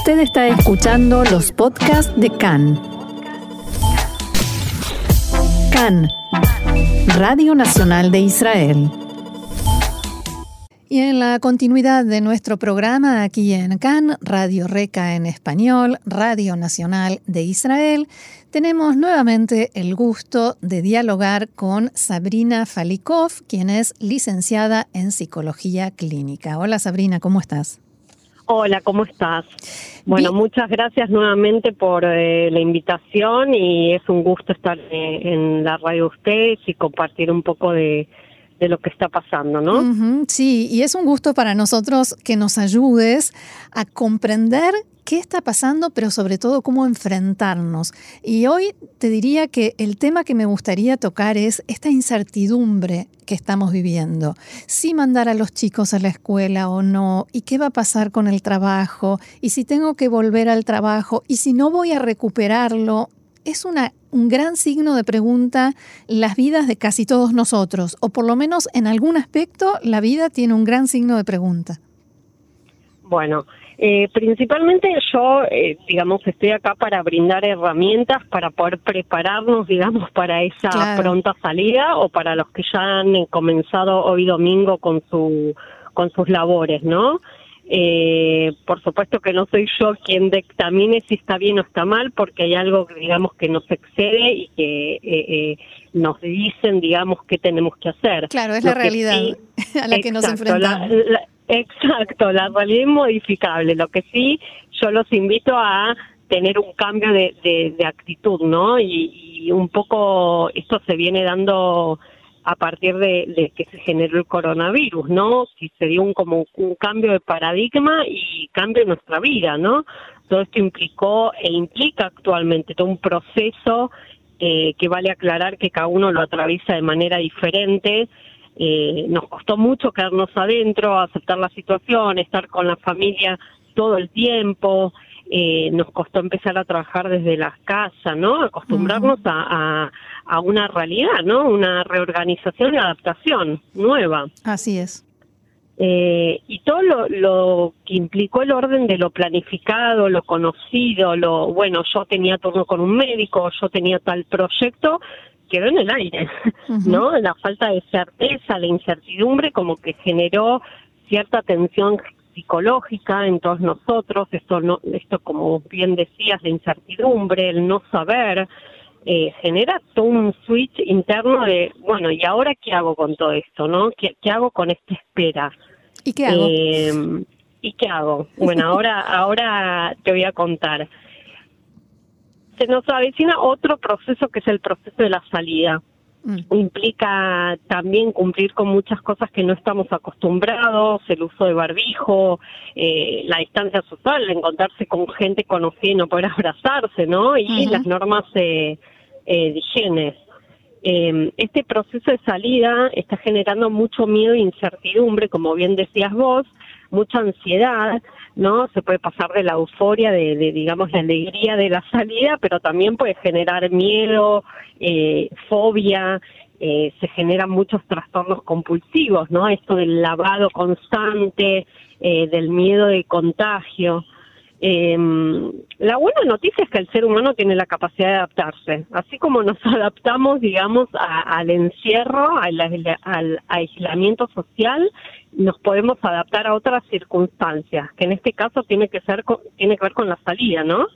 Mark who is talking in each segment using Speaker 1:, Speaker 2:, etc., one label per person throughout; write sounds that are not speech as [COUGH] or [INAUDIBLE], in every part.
Speaker 1: Usted está escuchando los podcasts de CAN. CAN, Radio Nacional de Israel. Y en la continuidad de nuestro programa aquí en CAN, Radio Reca en español, Radio Nacional de Israel, tenemos nuevamente el gusto de dialogar con Sabrina Falikov, quien es licenciada en Psicología Clínica. Hola Sabrina, ¿cómo estás?
Speaker 2: Hola, ¿cómo estás? Bueno, muchas gracias nuevamente por eh, la invitación y es un gusto estar eh, en la radio de ustedes y compartir un poco de, de lo que está pasando, ¿no?
Speaker 1: sí, y es un gusto para nosotros que nos ayudes a comprender qué está pasando, pero sobre todo cómo enfrentarnos. Y hoy te diría que el tema que me gustaría tocar es esta incertidumbre que estamos viviendo. Si mandar a los chicos a la escuela o no, y qué va a pasar con el trabajo, y si tengo que volver al trabajo, y si no voy a recuperarlo. Es un gran signo de pregunta las vidas de casi todos nosotros, o por lo menos en algún aspecto la vida tiene un gran signo de pregunta.
Speaker 2: Bueno, eh, principalmente yo, eh, digamos, estoy acá para brindar herramientas para poder prepararnos, digamos, para esa pronta salida o para los que ya han comenzado hoy domingo con su con sus labores, ¿no? Eh, por supuesto que no soy yo quien dictamine si está bien o está mal, porque hay algo, digamos, que nos excede y que eh, eh, nos dicen, digamos, qué tenemos que hacer.
Speaker 1: Claro, es la realidad [LAUGHS] a la que nos enfrentamos.
Speaker 2: Exacto, la realidad es modificable. Lo que sí, yo los invito a tener un cambio de, actitud, ¿no? Y, y un poco esto se viene dando a partir de, que se generó el coronavirus, ¿no? Si se dio un, como un cambio de paradigma y cambio en nuestra vida, ¿no? Todo esto implicó e implica actualmente todo un proceso eh, que vale aclarar que cada uno lo atraviesa de manera diferente. Eh, nos costó mucho quedarnos adentro, aceptar la situación, estar con la familia todo el tiempo, eh, nos costó empezar a trabajar desde las casas, ¿no? Acostumbrarnos a, a, una realidad, ¿no? Una reorganización y adaptación nueva.
Speaker 1: Así es.
Speaker 2: Eh, y todo lo, lo, que implicó el orden de lo planificado, lo conocido, lo bueno, yo tenía turno con un médico, yo tenía tal proyecto, quedó en el aire, ¿no? La falta de certeza, la incertidumbre como que generó cierta tensión psicológica en todos nosotros, esto, no, esto como bien decías, de incertidumbre, el no saber, eh, genera todo un switch interno de, bueno, ¿y ahora qué hago con todo esto? no ¿Qué, hago con esta espera?
Speaker 1: ¿Y qué hago? Eh,
Speaker 2: ¿Y qué hago? Bueno, ahora, ahora te voy a contar. Se nos avecina otro proceso que es el proceso de la salida. Mm. Implica también cumplir con muchas cosas que no estamos acostumbrados, el uso de barbijo, eh, la distancia social, encontrarse con gente conocida y no poder [LAUGHS] abrazarse, ¿no? Y las normas eh, eh, de higiene. Em, este proceso de salida está generando mucho miedo e incertidumbre, como bien decías vos, mucha ansiedad, ¿no? Se puede pasar de la euforia, de, digamos, la alegría de la salida, pero también puede generar miedo, eh, fobia, eh, se generan muchos trastornos compulsivos, ¿no? Esto del lavado constante, eh, del miedo de contagio. Eh, la buena noticia es que el ser humano tiene la capacidad de adaptarse. Así como nos [LAUGHS] adaptamos, digamos, al encierro, al, al, aislamiento social, nos podemos adaptar a otras circunstancias, que en este caso tiene que ser tiene que ver con la salida, ¿no?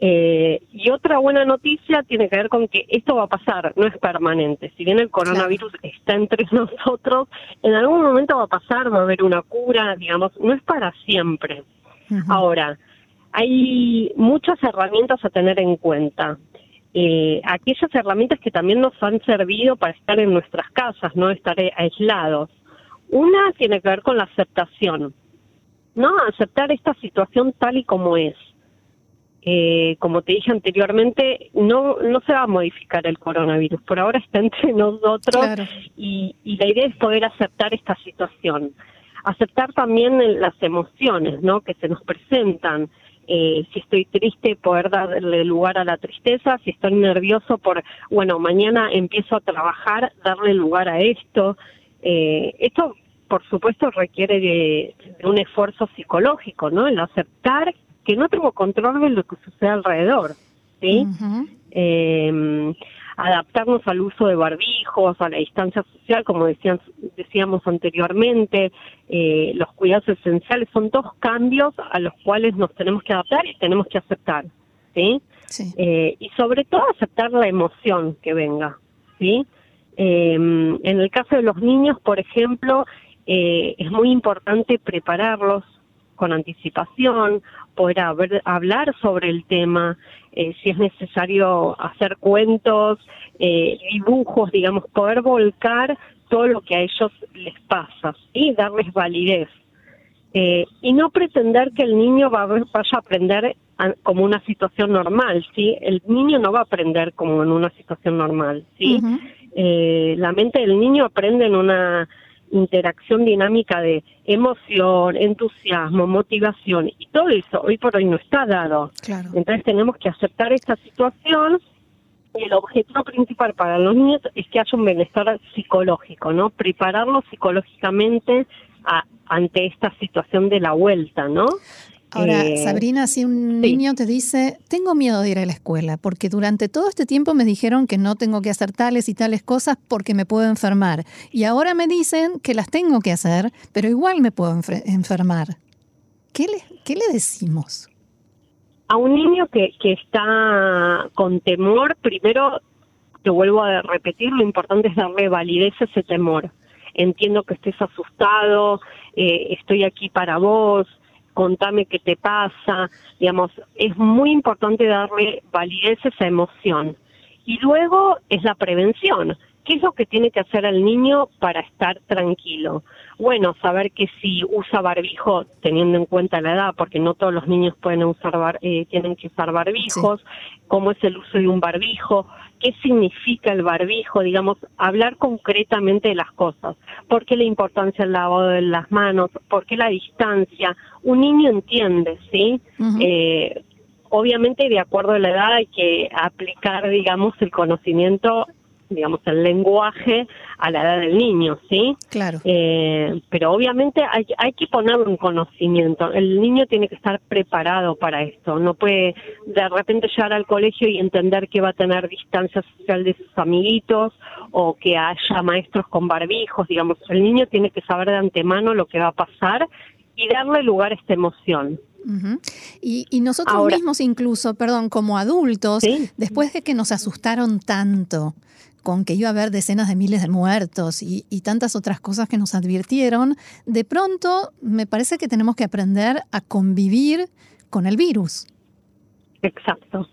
Speaker 2: eh, y otra buena noticia tiene que ver con que esto va a pasar, no es permanente. Si bien el coronavirus está entre [LAUGHS] nosotros, en algún momento va a pasar, va a haber una cura, digamos, no es para siempre. Ahora, hay muchas herramientas a tener en cuenta. Eh, aquellas herramientas que también nos han servido para estar en nuestras casas, no estar aislados. Una tiene que ver con la aceptación, ¿no? Aceptar esta situación tal y como es. Eh, como te dije anteriormente, no, no se va a modificar el coronavirus, por ahora está entre [LAUGHS] nosotros y, y la idea es poder aceptar esta situación aceptar también las emociones, ¿no? Que se nos presentan. Eh, si estoy triste, poder darle lugar a la tristeza, si estoy nervioso por, bueno, mañana empiezo a trabajar, darle lugar a esto. Eh, esto, por supuesto, requiere de, un esfuerzo psicológico, ¿no? El aceptar que no tengo control de lo que sucede alrededor, ¿sí? Em, adaptarnos al uso de barbijos, a la distancia social, como decían, decíamos anteriormente, eh, los cuidados esenciales son dos cambios a los cuales nos tenemos que adaptar y tenemos que aceptar, ¿sí? Eh, y sobre todo aceptar la emoción que venga, ¿sí? Em, en el caso de los niños, por ejemplo, eh, es muy importante prepararlos con anticipación, poder hablar sobre el tema, eh, si es necesario hacer cuentos, eh, dibujos, digamos, poder volcar todo lo que a ellos les pasa y darles validez. Eh, y no pretender que el niño va, vaya a aprender como una situación normal, ¿sí? El niño no va a aprender como en una situación normal, ¿sí? la mente del niño aprende en una interacción dinámica de emoción, entusiasmo, motivación y todo eso hoy por hoy no está dado. Entonces tenemos que aceptar esta situación y el objetivo principal para los niños es que haya un bienestar psicológico, ¿no? Prepararlos psicológicamente ante esta situación de la vuelta, ¿no?
Speaker 1: Ahora, eh, Sabrina, si un niño te dice, tengo miedo de ir a la escuela, porque durante todo este tiempo me dijeron que no tengo que hacer tales y tales cosas porque me puedo enfermar, y ahora me dicen que las tengo que hacer, pero igual me puedo enfermar. ¿Qué le, qué le decimos?
Speaker 2: A un niño que, que está con temor, primero te vuelvo a repetir, lo importante es darle validez a ese temor. Entiendo que estés asustado, eh, estoy aquí para vos, contame qué te pasa, digamos, es muy importante darle validez a esa emoción. Y luego es la prevención. ¿Qué es lo que tiene que hacer el niño para estar tranquilo? Bueno, saber que si usa barbijo, teniendo en cuenta la edad, porque no todos los niños pueden usar eh, tienen que usar barbijos, cómo es el uso de un barbijo, qué significa el barbijo, digamos, hablar concretamente de las cosas. ¿Por qué la importancia del lavado de las manos? ¿Por qué la distancia? Un niño entiende, ¿sí? eh, obviamente, de acuerdo a la edad, hay que aplicar, digamos, el conocimiento digamos, el lenguaje a la edad del niño, ¿sí?
Speaker 1: Claro.
Speaker 2: Eh, pero obviamente hay, hay que ponerlo en conocimiento. El niño tiene que estar preparado para esto. No puede de repente llegar al colegio y entender que va a tener distancia social de sus amiguitos o que haya maestros con barbijos, digamos. El niño tiene que saber de antemano lo que va a pasar y darle lugar a esta emoción.
Speaker 1: y, nosotros mismos incluso, perdón, como adultos, después de que nos asustaron tanto, con que iba a haber decenas de miles de muertos y, tantas otras cosas que nos advirtieron, de pronto me parece que tenemos que aprender a convivir con el virus.
Speaker 2: Exacto.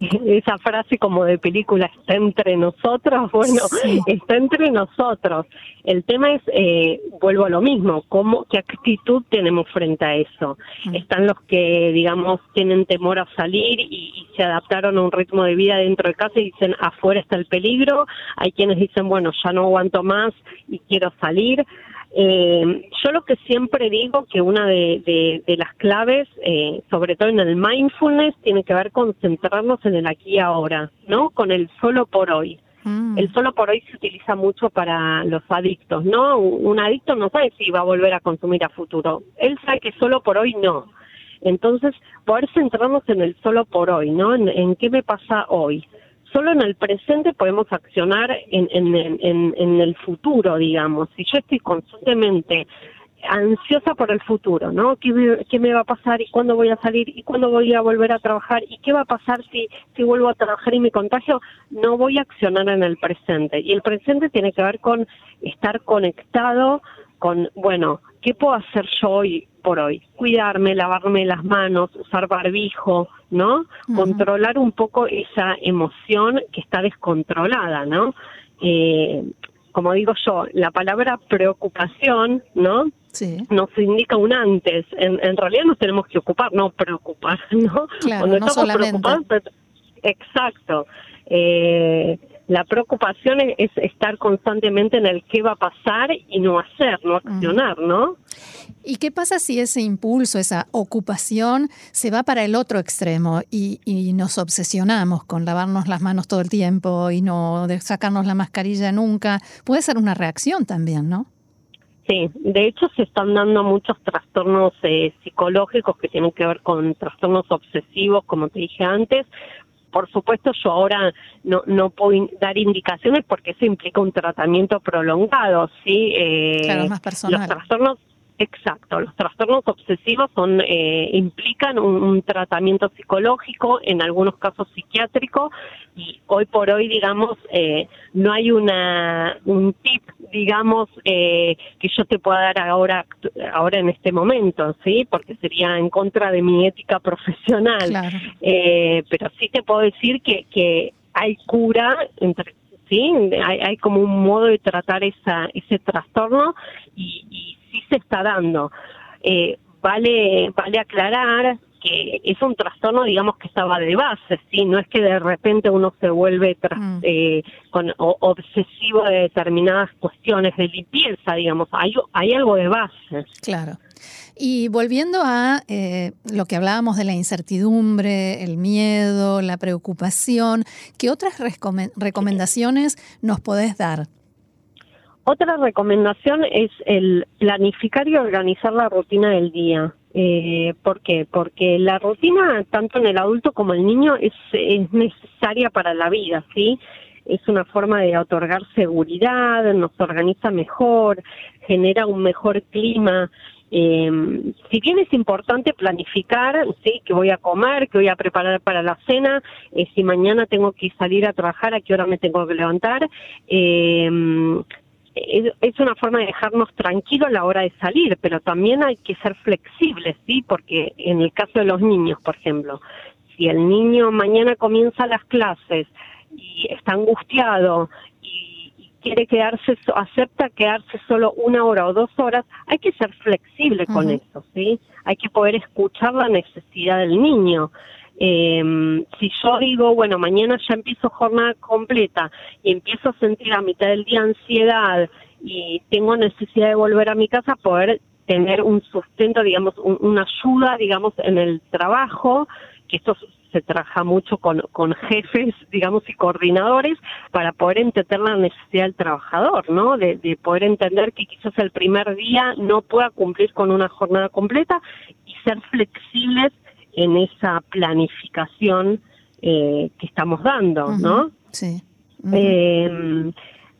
Speaker 2: [LAUGHS] esa frase como de película está entre nosotros, [LAUGHS] bueno, está entre nosotros. El tema es, eh, vuelvo a lo mismo, ¿cómo, ¿qué actitud tenemos frente a eso? Mm. Están los que, digamos, tienen temor a salir y, se adaptaron a un ritmo de vida dentro de casa y dicen, afuera está el peligro. Hay quienes dicen, bueno, ya no aguanto más y quiero salir. Eh, yo lo que siempre digo que una de, las claves, eh, sobre todo en el mindfulness, tiene que ver con centrarnos en el aquí y ahora, ¿no? Con el solo por hoy. Mm. El solo por hoy se utiliza mucho para los adictos, ¿no? Un, adicto no sabe si va a volver a consumir a futuro. Él sabe que solo por hoy no. Entonces, poder centrarnos en el solo por hoy, ¿no? en qué me pasa hoy solo en el presente podemos accionar en, en, en, el futuro, digamos. Si yo estoy constantemente ansiosa por el futuro, ¿no? ¿Qué, ¿Qué, me va a pasar y cuándo voy a salir y cuándo voy a volver a trabajar y qué va a pasar si, si vuelvo a trabajar y me contagio? No voy a accionar en el presente. Y el presente tiene que ver con estar conectado con, bueno, ¿qué puedo hacer yo hoy por hoy? Cuidarme, lavarme las manos, usar barbijo, ¿no? Controlar un poco esa emoción que está descontrolada, ¿no? Eh, como digo yo, la palabra preocupación, ¿no? Sí. Nos indica un antes. En, en realidad nos tenemos que ocupar, no preocupar, [LAUGHS] ¿no?
Speaker 1: Claro, Cuando estamos preocupados,
Speaker 2: exacto. Eh, la preocupación es, estar constantemente en el qué va a pasar y no hacer, no accionar, ¿no?
Speaker 1: ¿Y qué pasa si ese impulso, esa ocupación se va para el otro extremo y, nos obsesionamos con lavarnos las manos todo el tiempo y no sacarnos la mascarilla nunca? Puede ser una reacción también, ¿no?
Speaker 2: Sí, de hecho se están dando muchos trastornos eh, psicológicos que tienen que ver con trastornos obsesivos, como te dije antes. Por supuesto, yo ahora no, no puedo dar indicaciones porque eso implica un tratamiento prolongado, ¿sí?
Speaker 1: Eh, claro, más personal.
Speaker 2: Los trastornos Exacto, los trastornos obsesivos son eh, implican un, tratamiento psicológico, en algunos casos psiquiátrico, y hoy por hoy, digamos, eh, no hay una un tip, digamos, eh, que yo te pueda dar ahora ahora en este momento, sí, porque sería en contra de mi ética profesional. pero sí te puedo decir que que hay cura entre sí, hay, hay como un modo de tratar esa ese trastorno y, y sí se está dando. Eh, vale, vale aclarar que es un trastorno, digamos, que estaba de base, ¿sí? No es que de repente uno se vuelve mm. eh, con, obsesivo de determinadas cuestiones de limpieza, digamos, hay, hay algo de base.
Speaker 1: Claro. Y volviendo a eh, lo que hablábamos de la incertidumbre, el miedo, la preocupación, ¿qué otras recomendaciones nos podés dar?
Speaker 2: Otra recomendación es el planificar y organizar la rutina del día. Eh, ¿Por qué? Porque la rutina, tanto en el adulto como en el niño, es, es necesaria para la vida, ¿sí? Es una forma de otorgar seguridad, nos organiza mejor, genera un mejor clima. Eh, si bien es importante planificar, sí, que voy a comer, que voy a preparar para la cena, eh, si mañana tengo que salir a trabajar, a qué hora me tengo que levantar, eh, es, una forma de dejarnos tranquilos a la hora de salir, pero también hay que ser flexibles, ¿sí? Porque en el caso de los niños, por ejemplo, si el niño mañana comienza las clases y está angustiado y, quiere quedarse, acepta quedarse solo una hora o dos horas, hay que ser flexible con eso, ¿sí? Hay que poder escuchar la necesidad del niño. Eh, si yo digo, bueno, mañana ya empiezo jornada completa y empiezo a sentir a mitad del día ansiedad y tengo necesidad de volver a mi casa, poder tener un sustento, digamos, una ayuda, digamos, en el trabajo, que esto se trabaja mucho con, jefes, [LAUGHS] digamos, y coordinadores para poder entender la necesidad del trabajador, ¿no? De poder entender que quizás el primer día no pueda cumplir con una jornada completa y ser flexibles en esa planificación eh, que estamos dando, ¿no?
Speaker 1: Sí.
Speaker 2: eh,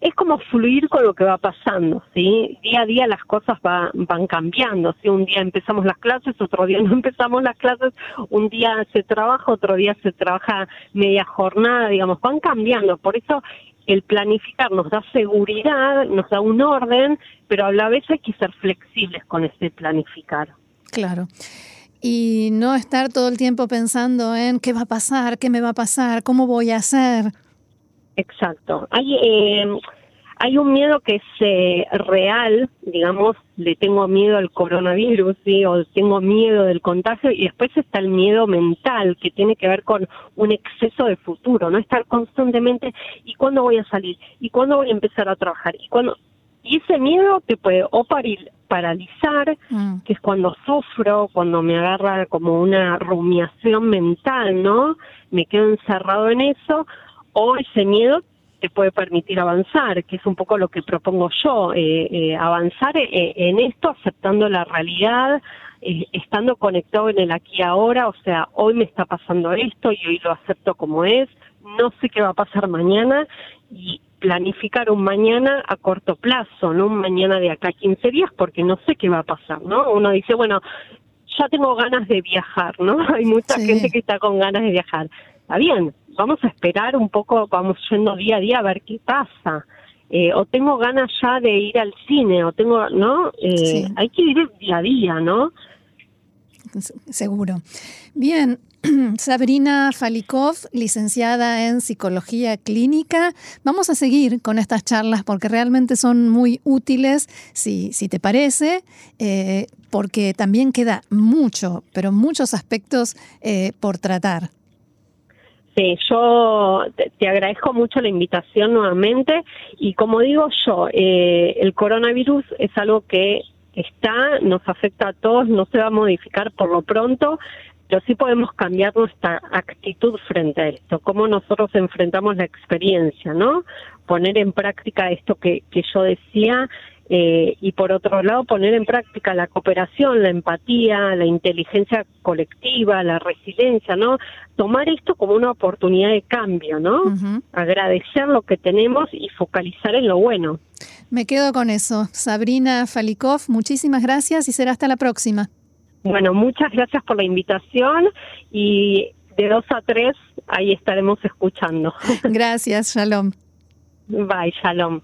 Speaker 2: es como fluir con lo que va pasando, ¿sí? Día a día las cosas van cambiando, ¿sí? Un día empezamos las clases, otro día [LAUGHS] no empezamos las clases, un día se trabaja, otro día se trabaja media jornada, digamos, van cambiando. Por eso el planificar nos da seguridad, nos da un orden, pero a la vez hay que ser flexibles con ese planificar.
Speaker 1: Claro y no estar todo el tiempo pensando en qué va a pasar, qué me va a pasar, cómo voy a hacer.
Speaker 2: Exacto. Hay, eh, hay un miedo que es eh, real, digamos, le tengo miedo al coronavirus, o tengo miedo del contagio, y después está el miedo mental, que tiene que ver con un exceso de futuro, no estar constantemente, ¿y cuándo voy a salir? ¿Y cuándo voy a empezar a trabajar? ¿Y cuándo? Y ese miedo te puede o paralizar, mm. que es cuando sufro, cuando me agarra como una rumiación mental, ¿no? Me quedo encerrado en eso, o ese miedo te puede permitir avanzar, que es un poco lo que propongo yo, eh, eh, avanzar eh, en esto aceptando la realidad, estando conectado en el aquí y ahora, o sea, hoy me está pasando esto y hoy lo acepto como es, no sé qué va a pasar mañana y planificar un mañana a corto plazo, no un mañana de acá a 15 días, porque no sé qué va a pasar, ¿no? Uno dice, bueno, ya tengo ganas de viajar, ¿no? [LAUGHS] Hay mucha gente que está con ganas de viajar. Está bien, vamos a esperar un poco, vamos yendo día a día a ver qué pasa. Eh, o tengo ganas ya de ir al cine, o tengo, ¿no? Eh, hay que ir día a día, ¿no?
Speaker 1: Seguro. Bien, [CLEARS THROAT] Sabrina Falikov, licenciada en Psicología Clínica. Vamos a seguir con estas charlas porque realmente son muy útiles, si, si te parece, eh, porque también queda mucho, pero muchos aspectos eh, por tratar.
Speaker 2: Sí, yo te, agradezco mucho la invitación nuevamente y como digo yo, eh, el coronavirus es algo que está, nos afecta a todos, no se va a modificar por lo pronto, pero sí podemos cambiar nuestra actitud frente a esto, cómo nosotros enfrentamos la experiencia, ¿no? Poner en práctica esto que, que yo decía, Eh, y por otro lado poner en práctica la cooperación, la empatía, la inteligencia colectiva, la resiliencia, ¿no? Tomar esto como una oportunidad de cambio, ¿no? Agradecer lo que tenemos y focalizar en lo bueno.
Speaker 1: Me quedo con eso. Sabrina Falikov, muchísimas gracias y será hasta la próxima.
Speaker 2: Bueno, muchas gracias por la invitación y de dos a tres ahí estaremos escuchando. [LAUGHS]
Speaker 1: Gracias, Shalom.
Speaker 2: Bye, Shalom.